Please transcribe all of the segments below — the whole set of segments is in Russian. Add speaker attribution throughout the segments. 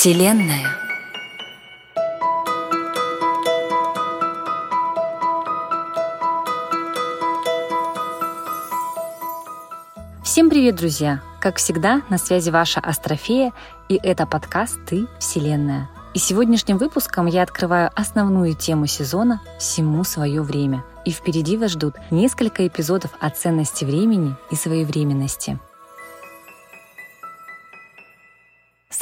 Speaker 1: Вселенная. Всем привет, друзья! Как всегда, на связи ваша Астрофея, и это подкаст «Ты – Вселенная». И сегодняшним выпуском я открываю основную тему сезона «Всему свое время». И впереди вас ждут несколько эпизодов о ценности времени и своевременности –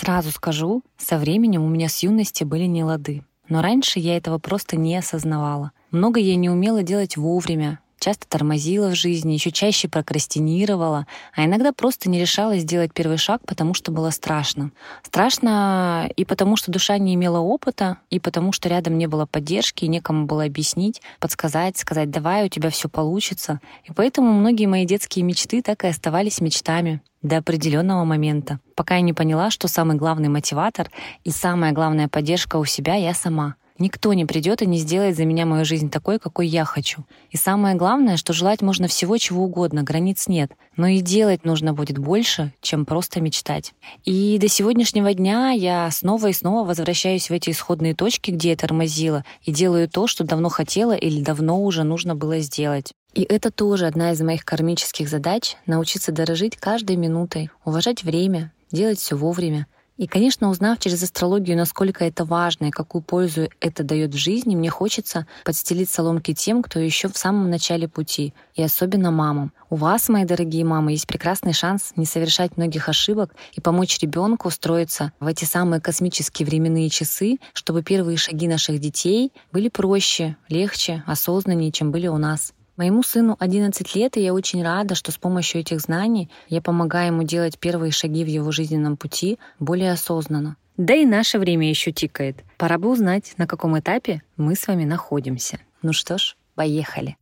Speaker 1: Сразу скажу, со временем у меня с юности были не лады. Но раньше я этого просто не осознавала. Много я не умела делать вовремя, часто тормозила в жизни, еще чаще прокрастинировала, а иногда просто не решалась сделать первый шаг, потому что было страшно. Страшно и потому, что душа не имела опыта, и потому, что рядом не было поддержки, и некому было объяснить, подсказать, сказать «давай, у тебя все получится». И поэтому многие мои детские мечты так и оставались мечтами до определенного момента, пока я не поняла, что самый главный мотиватор и самая главная поддержка у себя я сама — Никто не придет и не сделает за меня мою жизнь такой, какой я хочу. И самое главное, что желать можно всего, чего угодно, границ нет. Но и делать нужно будет больше, чем просто мечтать. И до сегодняшнего дня я снова и снова возвращаюсь в эти исходные точки, где я тормозила, и делаю то, что давно хотела или давно уже нужно было сделать. И это тоже одна из моих кармических задач — научиться дорожить каждой минутой, уважать время, делать все вовремя — и, конечно, узнав через астрологию, насколько это важно и какую пользу это дает в жизни, мне хочется подстелить соломки тем, кто еще в самом начале пути, и особенно мамам. У вас, мои дорогие мамы, есть прекрасный шанс не совершать многих ошибок и помочь ребенку устроиться в эти самые космические временные часы, чтобы первые шаги наших детей были проще, легче, осознаннее, чем были у нас. Моему сыну 11 лет, и я очень рада, что с помощью этих знаний я помогаю ему делать первые шаги в его жизненном пути более осознанно. Да и наше время еще тикает. Пора бы узнать, на каком этапе мы с вами находимся. Ну что ж, поехали.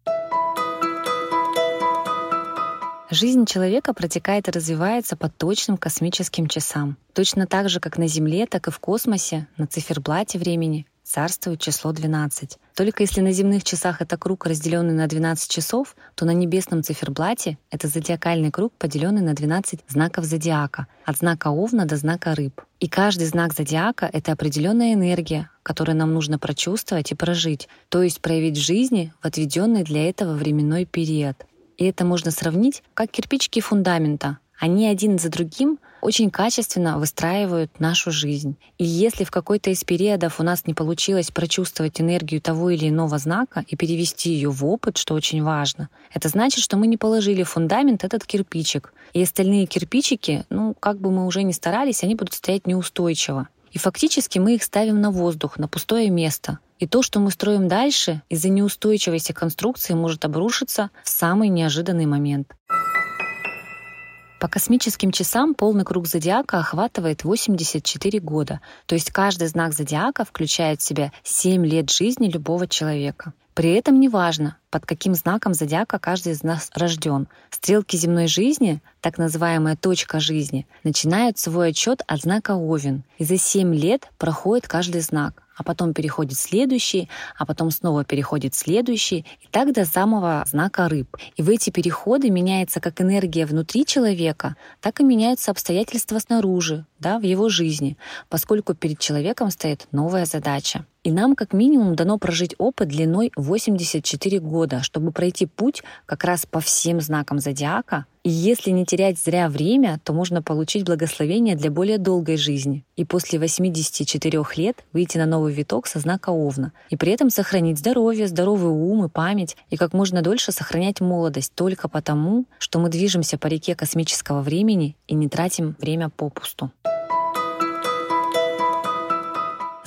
Speaker 1: Жизнь человека протекает и развивается по точным космическим часам. Точно так же, как на Земле, так и в космосе, на циферблате времени царствует число 12. Только если на земных часах это круг, разделенный на 12 часов, то на небесном циферблате это зодиакальный круг, поделенный на 12 знаков зодиака, от знака Овна до знака Рыб. И каждый знак зодиака — это определенная энергия, которую нам нужно прочувствовать и прожить, то есть проявить в жизни в отведенный для этого временной период. И это можно сравнить как кирпичики фундамента. Они один за другим очень качественно выстраивают нашу жизнь. И если в какой-то из периодов у нас не получилось прочувствовать энергию того или иного знака и перевести ее в опыт, что очень важно, это значит, что мы не положили в фундамент этот кирпичик. И остальные кирпичики, ну, как бы мы уже ни старались, они будут стоять неустойчиво. И фактически мы их ставим на воздух, на пустое место. И то, что мы строим дальше, из-за неустойчивости конструкции может обрушиться в самый неожиданный момент. По космическим часам полный круг зодиака охватывает 84 года, то есть каждый знак зодиака включает в себя 7 лет жизни любого человека. При этом неважно, под каким знаком зодиака каждый из нас рожден. Стрелки земной жизни, так называемая точка жизни, начинают свой отчет от знака Овен. И за 7 лет проходит каждый знак а потом переходит следующий, а потом снова переходит следующий, и так до самого знака рыб. И в эти переходы меняется как энергия внутри человека, так и меняются обстоятельства снаружи, да, в его жизни, поскольку перед человеком стоит новая задача. И нам как минимум дано прожить опыт длиной 84 года, чтобы пройти путь как раз по всем знакам зодиака. И если не терять зря время, то можно получить благословение для более долгой жизни. И после 84 лет выйти на новый виток со знака Овна. И при этом сохранить здоровье, здоровый ум и память. И как можно дольше сохранять молодость только потому, что мы движемся по реке космического времени и не тратим время попусту.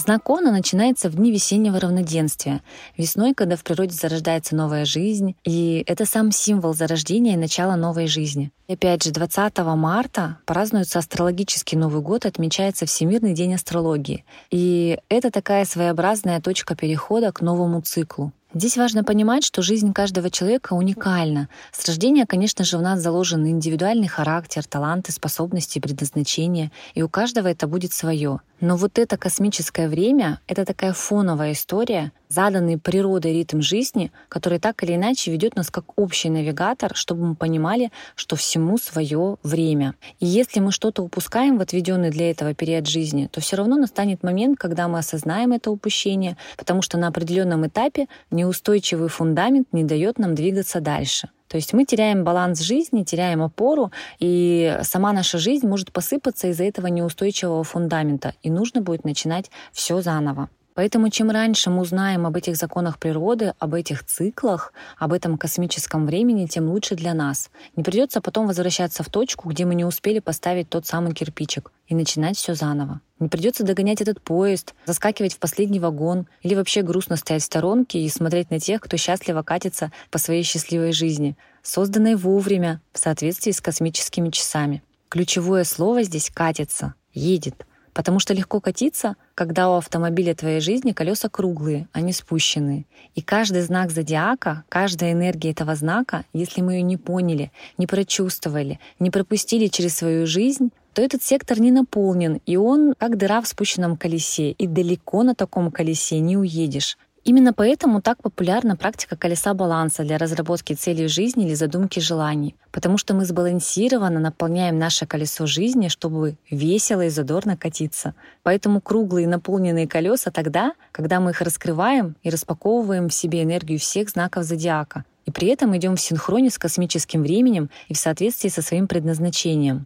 Speaker 1: Знак Овна начинается в дни весеннего равноденствия, весной, когда в природе зарождается новая жизнь, и это сам символ зарождения и начала новой жизни. И опять же, 20 марта празднуется астрологический Новый год, отмечается Всемирный день астрологии. И это такая своеобразная точка перехода к новому циклу. Здесь важно понимать, что жизнь каждого человека уникальна. С рождения, конечно же, в нас заложен индивидуальный характер, таланты, способности, предназначение, и у каждого это будет свое. Но вот это космическое время — это такая фоновая история, заданный природой ритм жизни, который так или иначе ведет нас как общий навигатор, чтобы мы понимали, что всему свое время. И если мы что-то упускаем в отведенный для этого период жизни, то все равно настанет момент, когда мы осознаем это упущение, потому что на определенном этапе неустойчивый фундамент не дает нам двигаться дальше. То есть мы теряем баланс жизни, теряем опору, и сама наша жизнь может посыпаться из-за этого неустойчивого фундамента, и нужно будет начинать все заново. Поэтому чем раньше мы узнаем об этих законах природы, об этих циклах, об этом космическом времени, тем лучше для нас. Не придется потом возвращаться в точку, где мы не успели поставить тот самый кирпичик и начинать все заново. Не придется догонять этот поезд, заскакивать в последний вагон или вообще грустно стоять в сторонке и смотреть на тех, кто счастливо катится по своей счастливой жизни, созданной вовремя, в соответствии с космическими часами. Ключевое слово здесь «катится», «едет». Потому что легко катиться, когда у автомобиля твоей жизни колеса круглые, а не спущенные. И каждый знак зодиака, каждая энергия этого знака, если мы ее не поняли, не прочувствовали, не пропустили через свою жизнь, то этот сектор не наполнен, и он как дыра в спущенном колесе, и далеко на таком колесе не уедешь. Именно поэтому так популярна практика колеса баланса для разработки целей жизни или задумки желаний. Потому что мы сбалансированно наполняем наше колесо жизни, чтобы весело и задорно катиться. Поэтому круглые наполненные колеса тогда, когда мы их раскрываем и распаковываем в себе энергию всех знаков зодиака. И при этом идем в синхроне с космическим временем и в соответствии со своим предназначением.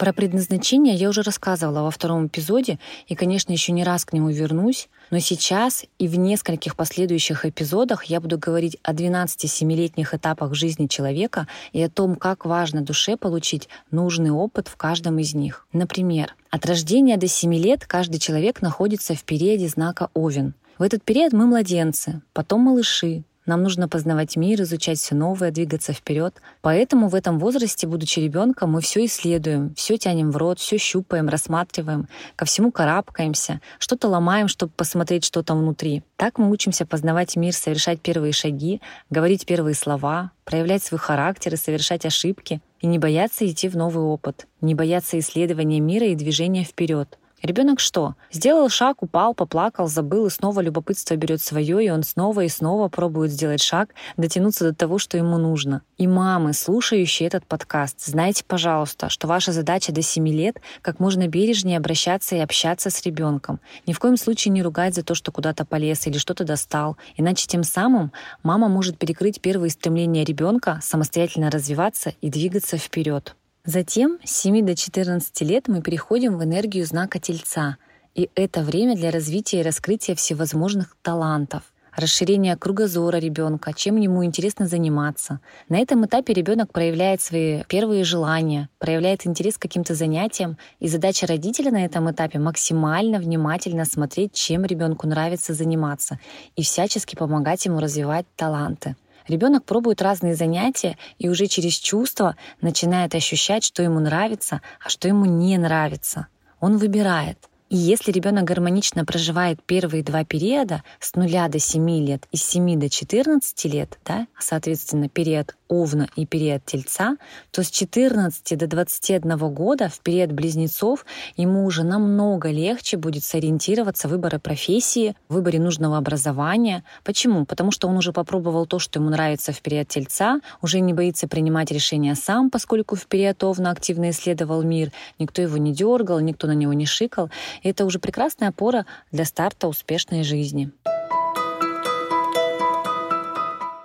Speaker 1: Про предназначение я уже рассказывала во втором эпизоде, и, конечно, еще не раз к нему вернусь. Но сейчас и в нескольких последующих эпизодах я буду говорить о 12-7-летних этапах жизни человека и о том, как важно душе получить нужный опыт в каждом из них. Например, от рождения до 7 лет каждый человек находится в периоде знака Овен. В этот период мы младенцы, потом малыши, нам нужно познавать мир, изучать все новое, двигаться вперед. Поэтому в этом возрасте, будучи ребенком, мы все исследуем, все тянем в рот, все щупаем, рассматриваем, ко всему карабкаемся, что-то ломаем, чтобы посмотреть, что там внутри. Так мы учимся познавать мир, совершать первые шаги, говорить первые слова, проявлять свой характер и совершать ошибки, и не бояться идти в новый опыт, не бояться исследования мира и движения вперед. Ребенок что? Сделал шаг, упал, поплакал, забыл, и снова любопытство берет свое, и он снова и снова пробует сделать шаг, дотянуться до того, что ему нужно. И мамы, слушающие этот подкаст, знайте, пожалуйста, что ваша задача до 7 лет как можно бережнее обращаться и общаться с ребенком. Ни в коем случае не ругать за то, что куда-то полез или что-то достал, иначе тем самым мама может перекрыть первые стремления ребенка самостоятельно развиваться и двигаться вперед. Затем с 7 до 14 лет мы переходим в энергию знака Тельца, и это время для развития и раскрытия всевозможных талантов расширение кругозора ребенка, чем ему интересно заниматься. На этом этапе ребенок проявляет свои первые желания, проявляет интерес к каким-то занятиям, и задача родителя на этом этапе максимально внимательно смотреть, чем ребенку нравится заниматься, и всячески помогать ему развивать таланты. Ребенок пробует разные занятия и уже через чувства начинает ощущать, что ему нравится, а что ему не нравится. Он выбирает. И если ребенок гармонично проживает первые два периода с нуля до 7 лет и с 7 до 14 лет, да, соответственно, период Овна и период Тельца, то с 14 до 21 года, в период Близнецов, ему уже намного легче будет сориентироваться в выборе профессии, в выборе нужного образования. Почему? Потому что он уже попробовал то, что ему нравится в период Тельца, уже не боится принимать решения сам, поскольку в период Овна активно исследовал мир, никто его не дергал, никто на него не шикал. Это уже прекрасная опора для старта успешной жизни.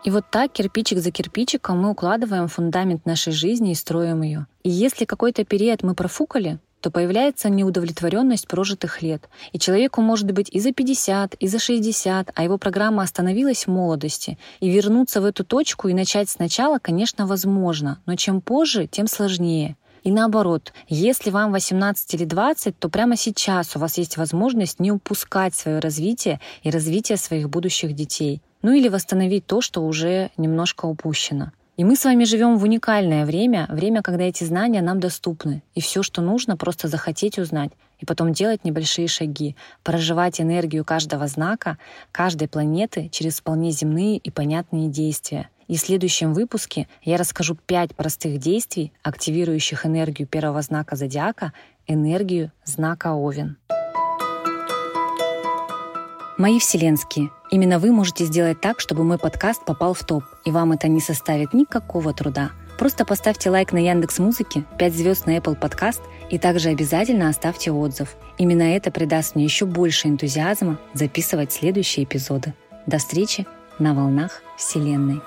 Speaker 1: И вот так, кирпичик за кирпичиком, мы укладываем фундамент нашей жизни и строим ее. И если какой-то период мы профукали, то появляется неудовлетворенность прожитых лет. И человеку может быть и за 50, и за 60, а его программа остановилась в молодости. И вернуться в эту точку и начать сначала, конечно, возможно, но чем позже, тем сложнее. И наоборот, если вам 18 или 20, то прямо сейчас у вас есть возможность не упускать свое развитие и развитие своих будущих детей. Ну или восстановить то, что уже немножко упущено. И мы с вами живем в уникальное время, время, когда эти знания нам доступны. И все, что нужно, просто захотеть узнать и потом делать небольшие шаги, проживать энергию каждого знака, каждой планеты через вполне земные и понятные действия. И в следующем выпуске я расскажу пять простых действий, активирующих энергию первого знака зодиака, энергию знака Овен. Мои вселенские, именно вы можете сделать так, чтобы мой подкаст попал в топ, и вам это не составит никакого труда. Просто поставьте лайк на Яндекс Музыке, 5 звезд на Apple Podcast и также обязательно оставьте отзыв. Именно это придаст мне еще больше энтузиазма записывать следующие эпизоды. До встречи на волнах Вселенной.